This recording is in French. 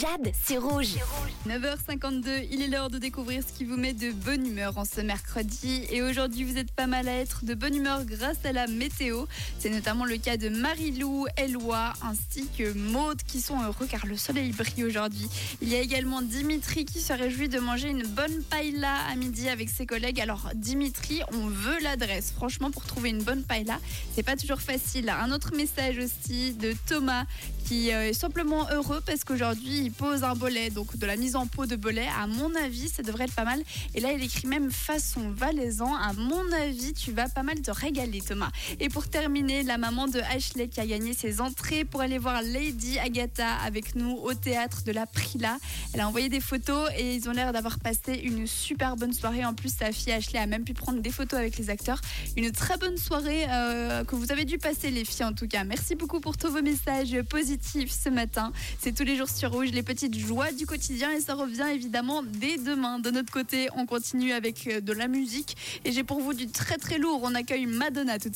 Jade, c'est rouge. 9h52, il est l'heure de découvrir ce qui vous met de bonne humeur en ce mercredi. Et aujourd'hui, vous êtes pas mal à être de bonne humeur grâce à la météo. C'est notamment le cas de Marilou, Eloi ainsi que Maude qui sont heureux car le soleil brille aujourd'hui. Il y a également Dimitri qui se réjouit de manger une bonne paella à midi avec ses collègues. Alors Dimitri, on veut l'adresse. Franchement, pour trouver une bonne paella, c'est pas toujours facile. Un autre message aussi de Thomas qui euh, est simplement heureux parce qu'aujourd'hui il pose un bolet, donc de la mise en pot de bolet. À mon avis, ça devrait être pas mal. Et là, il écrit même façon valaisan. À mon avis, tu vas pas mal te régaler, Thomas. Et pour terminer, la maman de Ashley qui a gagné ses entrées pour aller voir Lady Agatha avec nous au théâtre de la Prila. Elle a envoyé des photos et ils ont l'air d'avoir passé une super bonne soirée. En plus, sa fille Ashley a même pu prendre des photos avec les acteurs. Une très bonne soirée euh, que vous avez dû passer, les filles, en tout cas. Merci beaucoup pour tous vos messages positifs ce matin. C'est tous les jours sur Rouge, les petites joies du quotidien et ça revient évidemment dès demain. De notre côté, on continue avec euh, de la musique et j'ai pour vous du très très lourd. On accueille Madonna tout de suite.